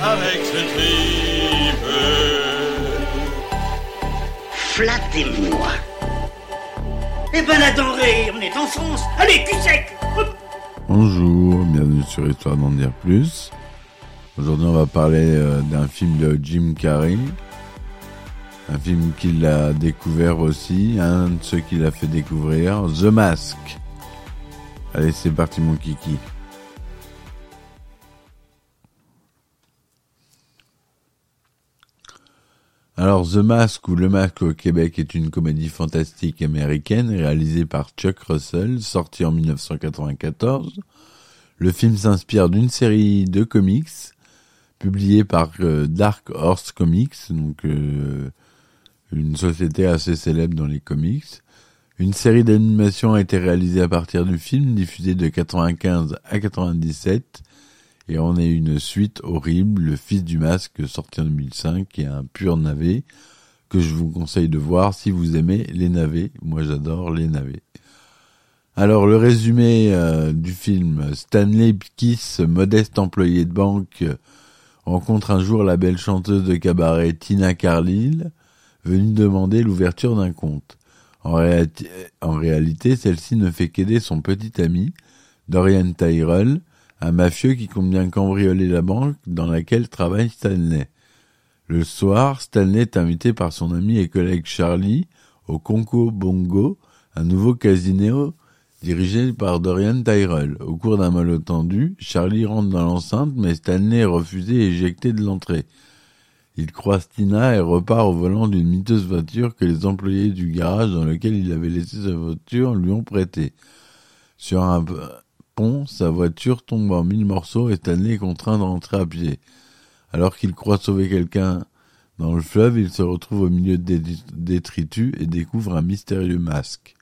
Avec ce tripe. Flattez-moi. Eh ben la denrée, on est en France. Allez, cul sec. Bonjour, bienvenue sur Histoire d'en dire plus. Aujourd'hui, on va parler euh, d'un film de Jim Carrey. Un film qu'il a découvert aussi, un de ceux qu'il a fait découvrir, The Mask. Allez, c'est parti mon kiki. Alors, The Mask ou Le Masque au Québec est une comédie fantastique américaine réalisée par Chuck Russell, sortie en 1994. Le film s'inspire d'une série de comics publiée par euh, Dark Horse Comics, euh, une société assez célèbre dans les comics. Une série d'animation a été réalisée à partir du film, diffusé de 95 à 97, et on a une suite horrible, Le Fils du Masque, sorti en 2005, qui est un pur navet, que je vous conseille de voir si vous aimez les navets. Moi j'adore les navets. Alors le résumé euh, du film, Stanley Kiss, modeste employé de banque, rencontre un jour la belle chanteuse de cabaret Tina Carlyle, venue demander l'ouverture d'un compte. En, en réalité, celle-ci ne fait qu'aider son petit ami, Dorian Tyrell, un mafieux qui compte bien cambrioler la banque dans laquelle travaille Stanley. Le soir, Stanley est invité par son ami et collègue Charlie au Conco Bongo, un nouveau casino dirigé par Dorian Tyrell. Au cours d'un malentendu, Charlie rentre dans l'enceinte, mais Stanley est refusé et éjecté de l'entrée. Il croise Tina et repart au volant d'une miteuse voiture que les employés du garage dans lequel il avait laissé sa voiture lui ont prêté. Sur un sa voiture tombe en mille morceaux et Stanley est contraint de rentrer à pied. Alors qu'il croit sauver quelqu'un dans le fleuve, il se retrouve au milieu des détritus et découvre un mystérieux masque.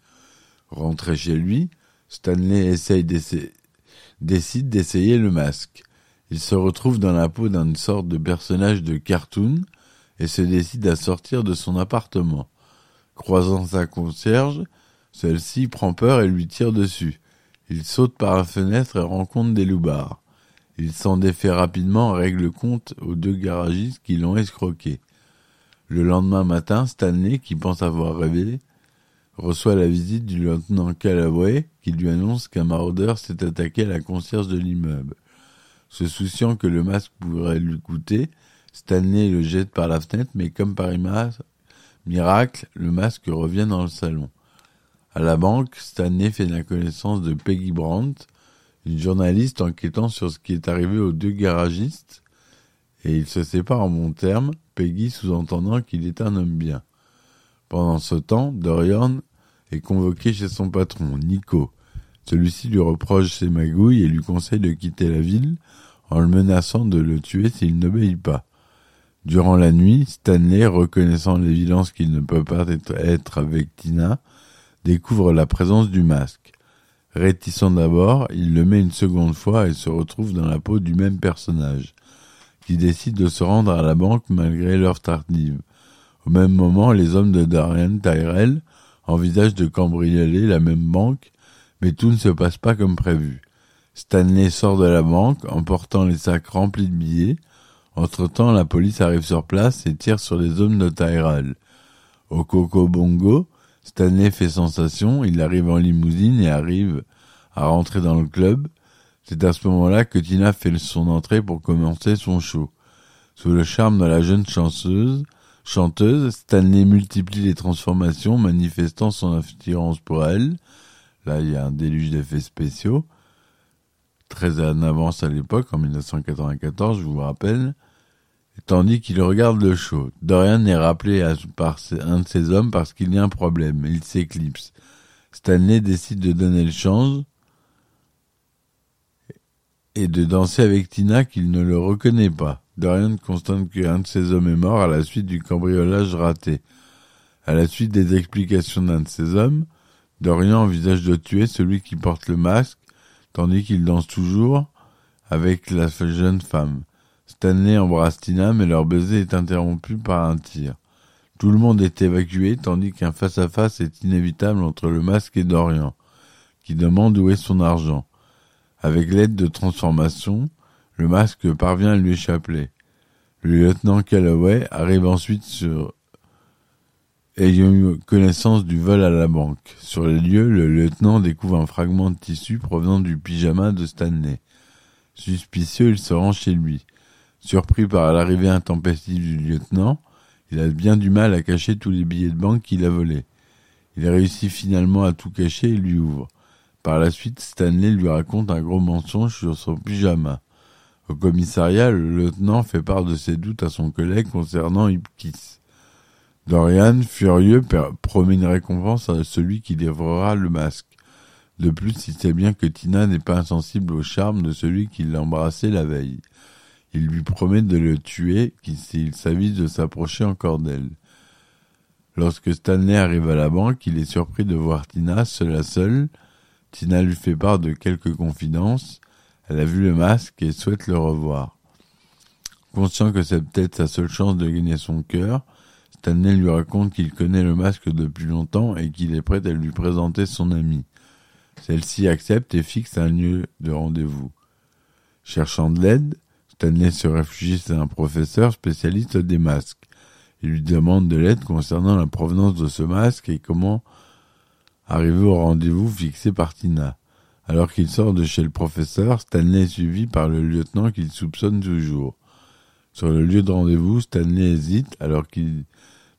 Rentré chez lui, Stanley essaye décide d'essayer le masque. Il se retrouve dans la peau d'une sorte de personnage de cartoon et se décide à sortir de son appartement. Croisant sa concierge, celle-ci prend peur et lui tire dessus. Il saute par la fenêtre et rencontre des loupards. Il s'en défait rapidement et règle compte aux deux garagistes qui l'ont escroqué. Le lendemain matin, Stanley, qui pense avoir rêvé, reçoit la visite du lieutenant Callaway qui lui annonce qu'un maraudeur s'est attaqué à la concierge de l'immeuble. Se souciant que le masque pourrait lui coûter, Stanley le jette par la fenêtre, mais comme par miracle, le masque revient dans le salon. À la banque, Stanley fait la connaissance de Peggy Brandt, une journaliste enquêtant sur ce qui est arrivé aux deux garagistes, et ils se séparent en bons termes, Peggy sous-entendant qu'il est un homme bien. Pendant ce temps, Dorian est convoqué chez son patron, Nico. Celui-ci lui reproche ses magouilles et lui conseille de quitter la ville en le menaçant de le tuer s'il n'obéit pas. Durant la nuit, Stanley, reconnaissant l'évidence qu'il ne peut pas être avec Tina, découvre la présence du masque. Réticent d'abord, il le met une seconde fois et se retrouve dans la peau du même personnage, qui décide de se rendre à la banque malgré l'heure tardive. Au même moment, les hommes de Darian Tyrell envisagent de cambrioler la même banque, mais tout ne se passe pas comme prévu. Stanley sort de la banque en portant les sacs remplis de billets. Entre-temps, la police arrive sur place et tire sur les hommes de Tyrell. Au Coco Bongo, Stanley fait sensation, il arrive en limousine et arrive à rentrer dans le club. C'est à ce moment-là que Tina fait son entrée pour commencer son show. Sous le charme de la jeune chanceuse, chanteuse, Stanley multiplie les transformations, manifestant son attirance pour elle. Là, il y a un déluge d'effets spéciaux. Très en avance à l'époque, en 1994, je vous rappelle. Tandis qu'il regarde le show. Dorian est rappelé par un de ses hommes parce qu'il y a un problème. Il s'éclipse. Stanley décide de donner le change et de danser avec Tina qu'il ne le reconnaît pas. Dorian constate qu'un de ses hommes est mort à la suite du cambriolage raté. À la suite des explications d'un de ses hommes, Dorian envisage de tuer celui qui porte le masque, tandis qu'il danse toujours avec la jeune femme. Stanley embrasse Tina, mais leur baiser est interrompu par un tir. Tout le monde est évacué, tandis qu'un face-à-face est inévitable entre le masque et Dorian, qui demande où est son argent. Avec l'aide de transformation, le masque parvient à lui échapper. Le lieutenant Calloway arrive ensuite sur ayant eu connaissance du vol à la banque. Sur les lieux, le lieutenant découvre un fragment de tissu provenant du pyjama de Stanley. Suspicieux, il se rend chez lui. Surpris par l'arrivée intempestive du lieutenant, il a bien du mal à cacher tous les billets de banque qu'il a volés. Il réussit finalement à tout cacher et lui ouvre. Par la suite, Stanley lui raconte un gros mensonge sur son pyjama. Au commissariat, le lieutenant fait part de ses doutes à son collègue concernant Ipkiss. Dorian, furieux, promet une récompense à celui qui dévorera le masque. De plus, il sait bien que Tina n'est pas insensible au charme de celui qui l'a embrassé la veille. Il lui promet de le tuer s'il s'avise de s'approcher encore d'elle. Lorsque Stanley arrive à la banque, il est surpris de voir Tina seule à seule. Tina lui fait part de quelques confidences. Elle a vu le masque et souhaite le revoir. Conscient que c'est peut-être sa seule chance de gagner son cœur, Stanley lui raconte qu'il connaît le masque depuis longtemps et qu'il est prêt à lui présenter son ami. Celle-ci accepte et fixe un lieu de rendez-vous. Cherchant de l'aide, Stanley se réfugie chez un professeur spécialiste des masques. Il lui demande de l'aide concernant la provenance de ce masque et comment arriver au rendez-vous fixé par Tina. Alors qu'il sort de chez le professeur, Stanley est suivi par le lieutenant qu'il soupçonne toujours. Sur le lieu de rendez-vous, Stanley hésite alors qu'il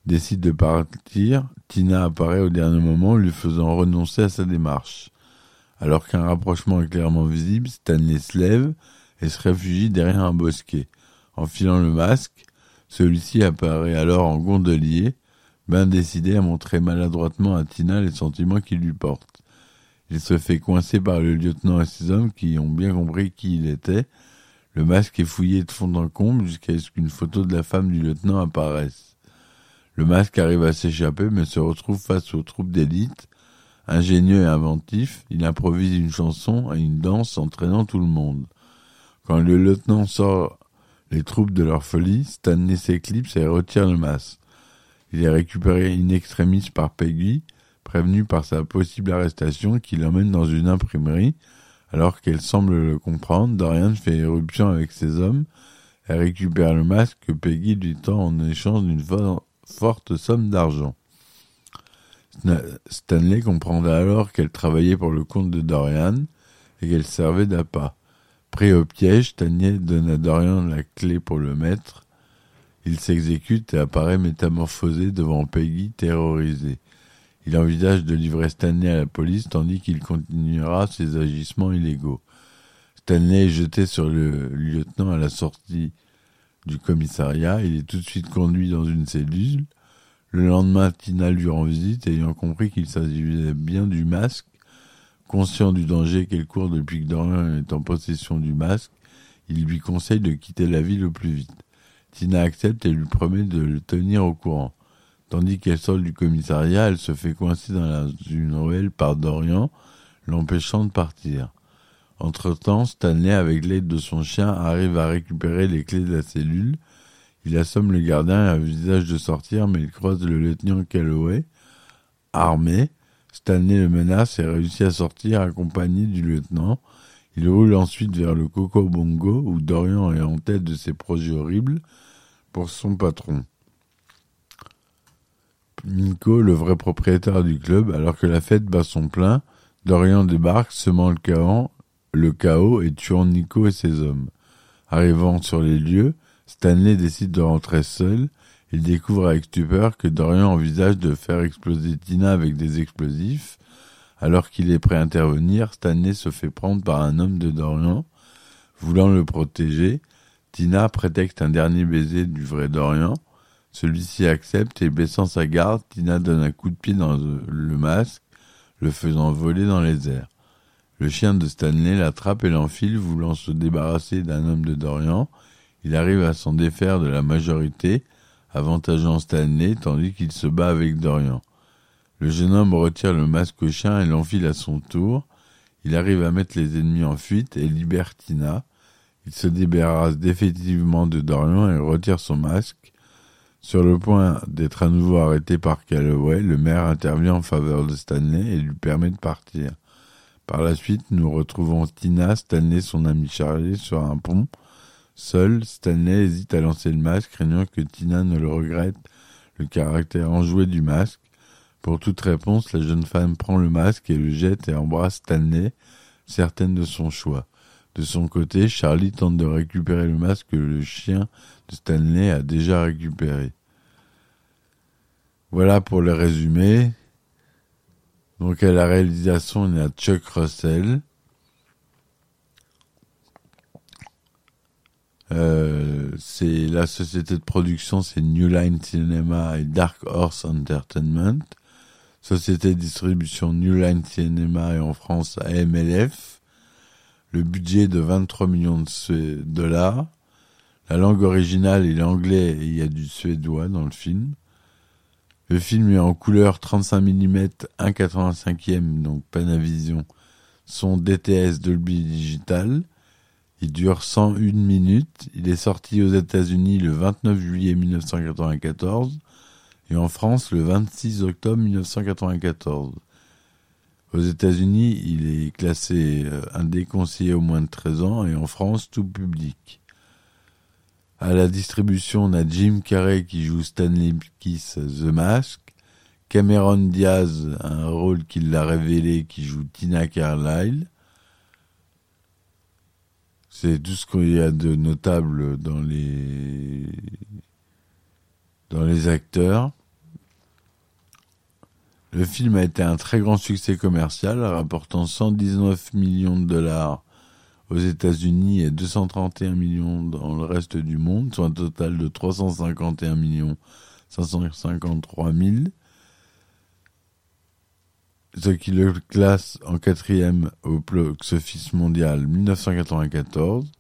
décide de partir. Tina apparaît au dernier moment, lui faisant renoncer à sa démarche. Alors qu'un rapprochement est clairement visible, Stanley se lève et se réfugie derrière un bosquet. Enfilant le masque, celui-ci apparaît alors en gondolier, bien décidé à montrer maladroitement à Tina les sentiments qu'il lui porte. Il se fait coincer par le lieutenant et ses hommes qui ont bien compris qui il était. Le masque est fouillé de fond en comble jusqu'à ce qu'une photo de la femme du lieutenant apparaisse. Le masque arrive à s'échapper mais se retrouve face aux troupes d'élite. Ingénieux et inventif, il improvise une chanson et une danse entraînant tout le monde. Quand le lieutenant sort les troupes de leur folie, Stanley s'éclipse et retire le masque. Il est récupéré in extremis par Peggy, prévenu par sa possible arrestation qui l'emmène dans une imprimerie. Alors qu'elle semble le comprendre, Dorian fait éruption avec ses hommes et récupère le masque que Peggy lui tend en échange d'une forte somme d'argent. Stanley comprendra alors qu'elle travaillait pour le compte de Dorian et qu'elle servait d'appât. Pris au piège, Stanley donne à Dorian la clé pour le mettre. Il s'exécute et apparaît métamorphosé devant Peggy, terrorisée. Il envisage de livrer Stanley à la police tandis qu'il continuera ses agissements illégaux. Stanley est jeté sur le lieutenant à la sortie du commissariat. Il est tout de suite conduit dans une cellule. Le lendemain, Tina lui rend visite, ayant compris qu'il s'agissait bien du masque. Conscient du danger qu'elle court depuis que Dorian est en possession du masque, il lui conseille de quitter la ville au plus vite. Tina accepte et lui promet de le tenir au courant. Tandis qu'elle sort du commissariat, elle se fait coincer dans une ruelle par Dorian, l'empêchant de partir. Entre-temps, Stanley, avec l'aide de son chien, arrive à récupérer les clés de la cellule. Il assomme le gardien et envisage de sortir, mais il croise le lieutenant Calloway. Armé, Stanley le menace et réussit à sortir accompagné du lieutenant. Il roule ensuite vers le Coco Bongo, où Dorian est en tête de ses projets horribles pour son patron. Nico, le vrai propriétaire du club, alors que la fête bat son plein, Dorian débarque, semant le chaos, le chaos et tuant Nico et ses hommes. Arrivant sur les lieux, Stanley décide de rentrer seul. Il découvre avec stupeur que Dorian envisage de faire exploser Tina avec des explosifs. Alors qu'il est prêt à intervenir, Stanley se fait prendre par un homme de Dorian. Voulant le protéger, Tina prétexte un dernier baiser du vrai Dorian. Celui-ci accepte et baissant sa garde, Tina donne un coup de pied dans le masque, le faisant voler dans les airs. Le chien de Stanley l'attrape et l'enfile, voulant se débarrasser d'un homme de Dorian. Il arrive à s'en défaire de la majorité, avantageant Stanley, tandis qu'il se bat avec Dorian. Le jeune homme retire le masque au chien et l'enfile à son tour. Il arrive à mettre les ennemis en fuite et libère Tina. Il se débarrasse définitivement de Dorian et retire son masque. Sur le point d'être à nouveau arrêté par Calloway, le maire intervient en faveur de Stanley et lui permet de partir. Par la suite, nous retrouvons Tina, Stanley, son ami Charlie, sur un pont. Seul, Stanley hésite à lancer le masque, craignant que Tina ne le regrette le caractère enjoué du masque. Pour toute réponse, la jeune femme prend le masque et le jette et embrasse Stanley, certaine de son choix. De son côté, Charlie tente de récupérer le masque que le chien de Stanley a déjà récupéré. Voilà pour le résumé. Donc à la réalisation, il y a Chuck Russell. Euh, c'est la société de production, c'est New Line Cinema et Dark Horse Entertainment. Société de distribution New Line Cinema et en France AMLF. Le budget de 23 millions de dollars. La langue originale est l'anglais et il y a du suédois dans le film. Le film est en couleur 35 mm 1,85e, donc Panavision, son DTS Dolby Digital. Il dure 101 minutes. Il est sorti aux États-Unis le 29 juillet 1994 et en France le 26 octobre 1994. Aux États-Unis, il est classé euh, un déconseillé au moins de 13 ans et en France tout public. À la distribution, on a Jim Carrey qui joue Stanley Kiss The Mask, Cameron Diaz, un rôle qu'il a révélé, qui joue Tina Carlyle. C'est tout ce qu'il y a de notable dans les dans les acteurs. Le film a été un très grand succès commercial, rapportant 119 millions de dollars aux États-Unis et 231 millions dans le reste du monde, soit un total de 351 millions 553 000, ce qui le classe en quatrième au box-office mondial 1994.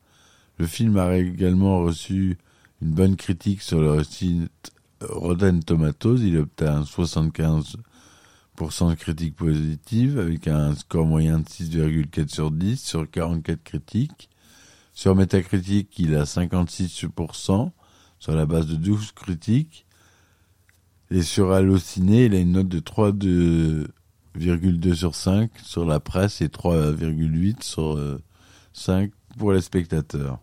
Le film a également reçu une bonne critique sur le site Rotten Tomatoes. Il obtint 75% de critiques positives avec un score moyen de 6,4 sur 10 sur 44 critiques. Sur Metacritic, il a 56% sur la base de 12 critiques. Et sur Allociné, il a une note de 3,2 sur 5 sur la presse et 3,8 sur 5 pour les spectateurs.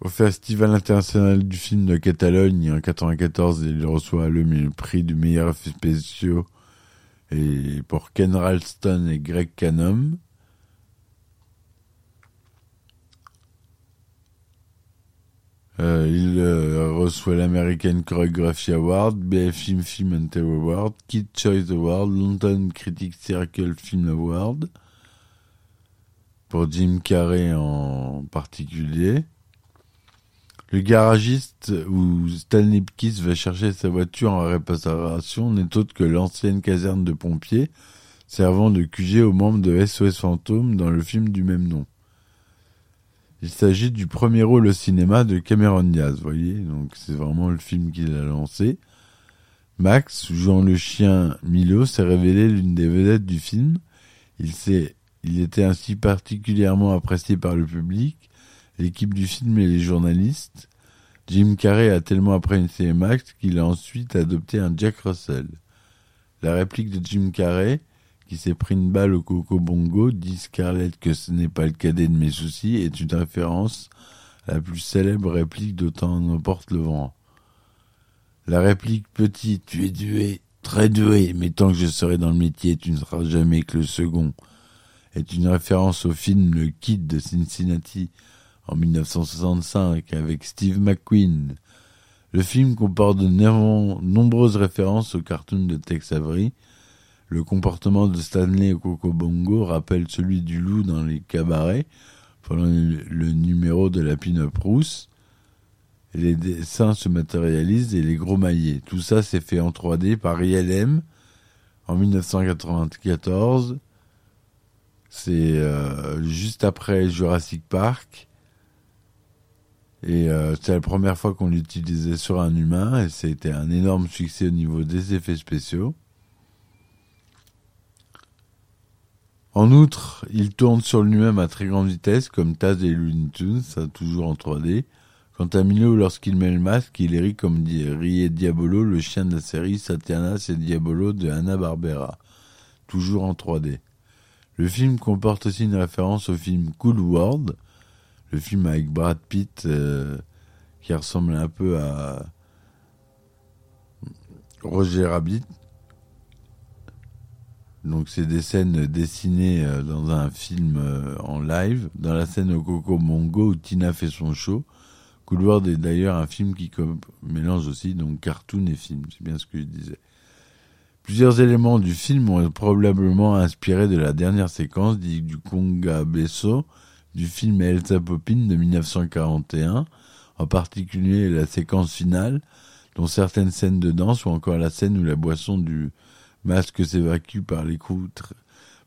Au Festival international du film de Catalogne en 94, il reçoit le prix du meilleur effet spéciaux et pour Ken Ralston et Greg Cannom. Euh, il euh, reçoit l'American Choreography Award, BFM Film and TV Award, Kid Choice Award, London Critics Circle Film Award, pour Jim Carrey en particulier. Le garagiste où Stanley Kiss va chercher sa voiture en réparation n'est autre que l'ancienne caserne de pompiers servant de QG aux membres de SOS Fantôme dans le film du même nom. Il s'agit du premier rôle au cinéma de Cameron Diaz, voyez, donc c'est vraiment le film qu'il a lancé. Max, jouant le chien Milo, s'est révélé l'une des vedettes du film. Il s'est, il était ainsi particulièrement apprécié par le public l'équipe du film et les journalistes, Jim Carrey a tellement apprécié Max qu'il a ensuite adopté un Jack Russell. La réplique de Jim Carrey, qui s'est pris une balle au coco bongo, dit Scarlett que ce n'est pas le cadet de mes soucis, est une référence à la plus célèbre réplique d'Autant n'emporte le vent. La réplique petit, tu es doué, très doué, mais tant que je serai dans le métier, tu ne seras jamais que le second, est une référence au film Le Kid de Cincinnati en 1965 avec Steve McQueen. Le film comporte de nombreuses références au cartoon de Tex Avery. Le comportement de Stanley Coco Bongo rappelle celui du loup dans les cabarets pendant le numéro de la pin-up rousse. Les dessins se matérialisent et les gros maillets. Tout ça s'est fait en 3D par ILM en 1994 C'est euh, juste après Jurassic Park. Et euh, la première fois qu'on l'utilisait sur un humain et c'était un énorme succès au niveau des effets spéciaux. En outre, il tourne sur lui-même à très grande vitesse, comme Taz et Looney Tunes, ça toujours en 3D. Quant à Milo, lorsqu'il met le masque, il rit comme riait Diabolo, le chien de la série Satianas et Diabolo de Hanna-Barbera, toujours en 3D. Le film comporte aussi une référence au film Cool World, le film avec Brad Pitt euh, qui ressemble un peu à Roger Rabbit. Donc c'est des scènes dessinées euh, dans un film euh, en live. Dans la scène au Coco Mongo où Tina fait son show. Cool World est d'ailleurs un film qui mélange aussi donc cartoon et film. C'est bien ce que je disais. Plusieurs éléments du film ont probablement inspiré de la dernière séquence dit du Conga Besso du film Elsa Poppin de 1941, en particulier la séquence finale, dont certaines scènes de danse ou encore la scène où la boisson du masque s'évacue par les coups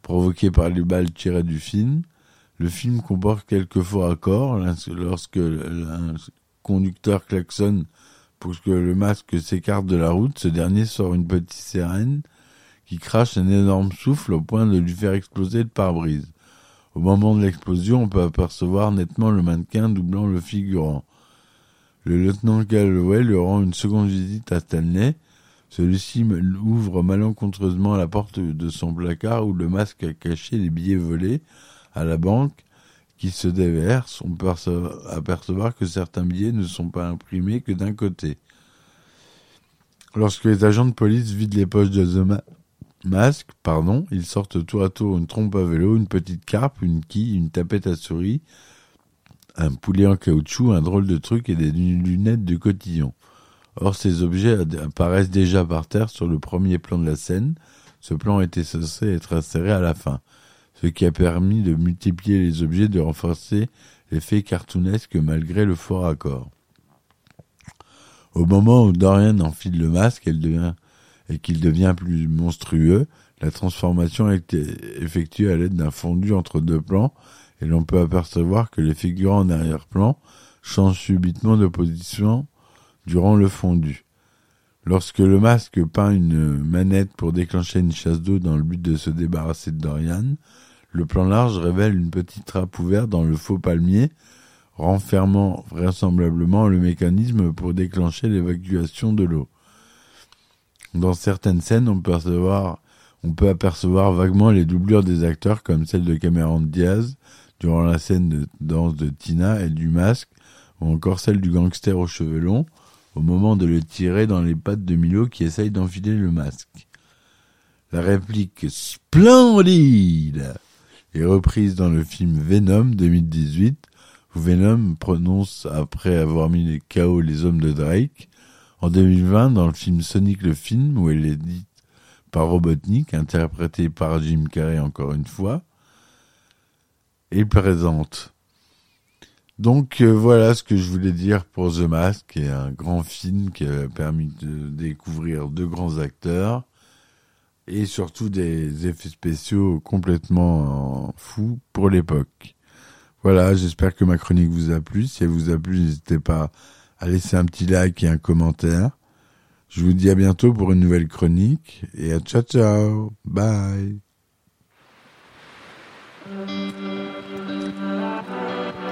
provoqués par les balles tirées du film. Le film comporte quelques faux accords lorsque un conducteur klaxonne pour que le masque s'écarte de la route, ce dernier sort une petite sirène qui crache un énorme souffle au point de lui faire exploser le pare-brise. Au moment de l'explosion, on peut apercevoir nettement le mannequin doublant le figurant. Le lieutenant Galloway lui rend une seconde visite à Stanley. Celui-ci ouvre malencontreusement la porte de son placard où le masque a caché les billets volés à la banque qui se déversent. On peut apercevoir que certains billets ne sont pas imprimés que d'un côté. Lorsque les agents de police vident les poches de The masque, pardon, ils sortent tour à tour une trompe à vélo, une petite carpe, une quille, une tapette à souris, un poulet en caoutchouc, un drôle de truc et des lunettes de cotillon. Or, ces objets apparaissent déjà par terre sur le premier plan de la scène. Ce plan était censé être inséré à la fin, ce qui a permis de multiplier les objets, de renforcer l'effet cartoonesque malgré le fort accord. Au moment où Dorian enfile le masque, et qu'il devient plus monstrueux, la transformation est effectuée à l'aide d'un fondu entre deux plans et l'on peut apercevoir que les figurants en arrière-plan changent subitement de position durant le fondu. Lorsque le masque peint une manette pour déclencher une chasse d'eau dans le but de se débarrasser de Dorian, le plan large révèle une petite trappe ouverte dans le faux palmier, renfermant vraisemblablement le mécanisme pour déclencher l'évacuation de l'eau. Dans certaines scènes, on peut, apercevoir, on peut apercevoir vaguement les doublures des acteurs comme celle de Cameron Diaz durant la scène de danse de Tina et du masque, ou encore celle du gangster aux cheveux longs au moment de le tirer dans les pattes de Milo qui essaye d'enfiler le masque. La réplique splendide est reprise dans le film Venom 2018 où Venom prononce après avoir mis les KO les hommes de Drake en 2020, dans le film Sonic le film, où elle est dite par Robotnik, interprétée par Jim Carrey encore une fois, et présente. Donc euh, voilà ce que je voulais dire pour The Mask, qui est un grand film qui a permis de découvrir deux grands acteurs et surtout des effets spéciaux complètement fous pour l'époque. Voilà, j'espère que ma chronique vous a plu. Si elle vous a plu, n'hésitez pas à laisser un petit like et un commentaire. Je vous dis à bientôt pour une nouvelle chronique et à ciao ciao. Bye.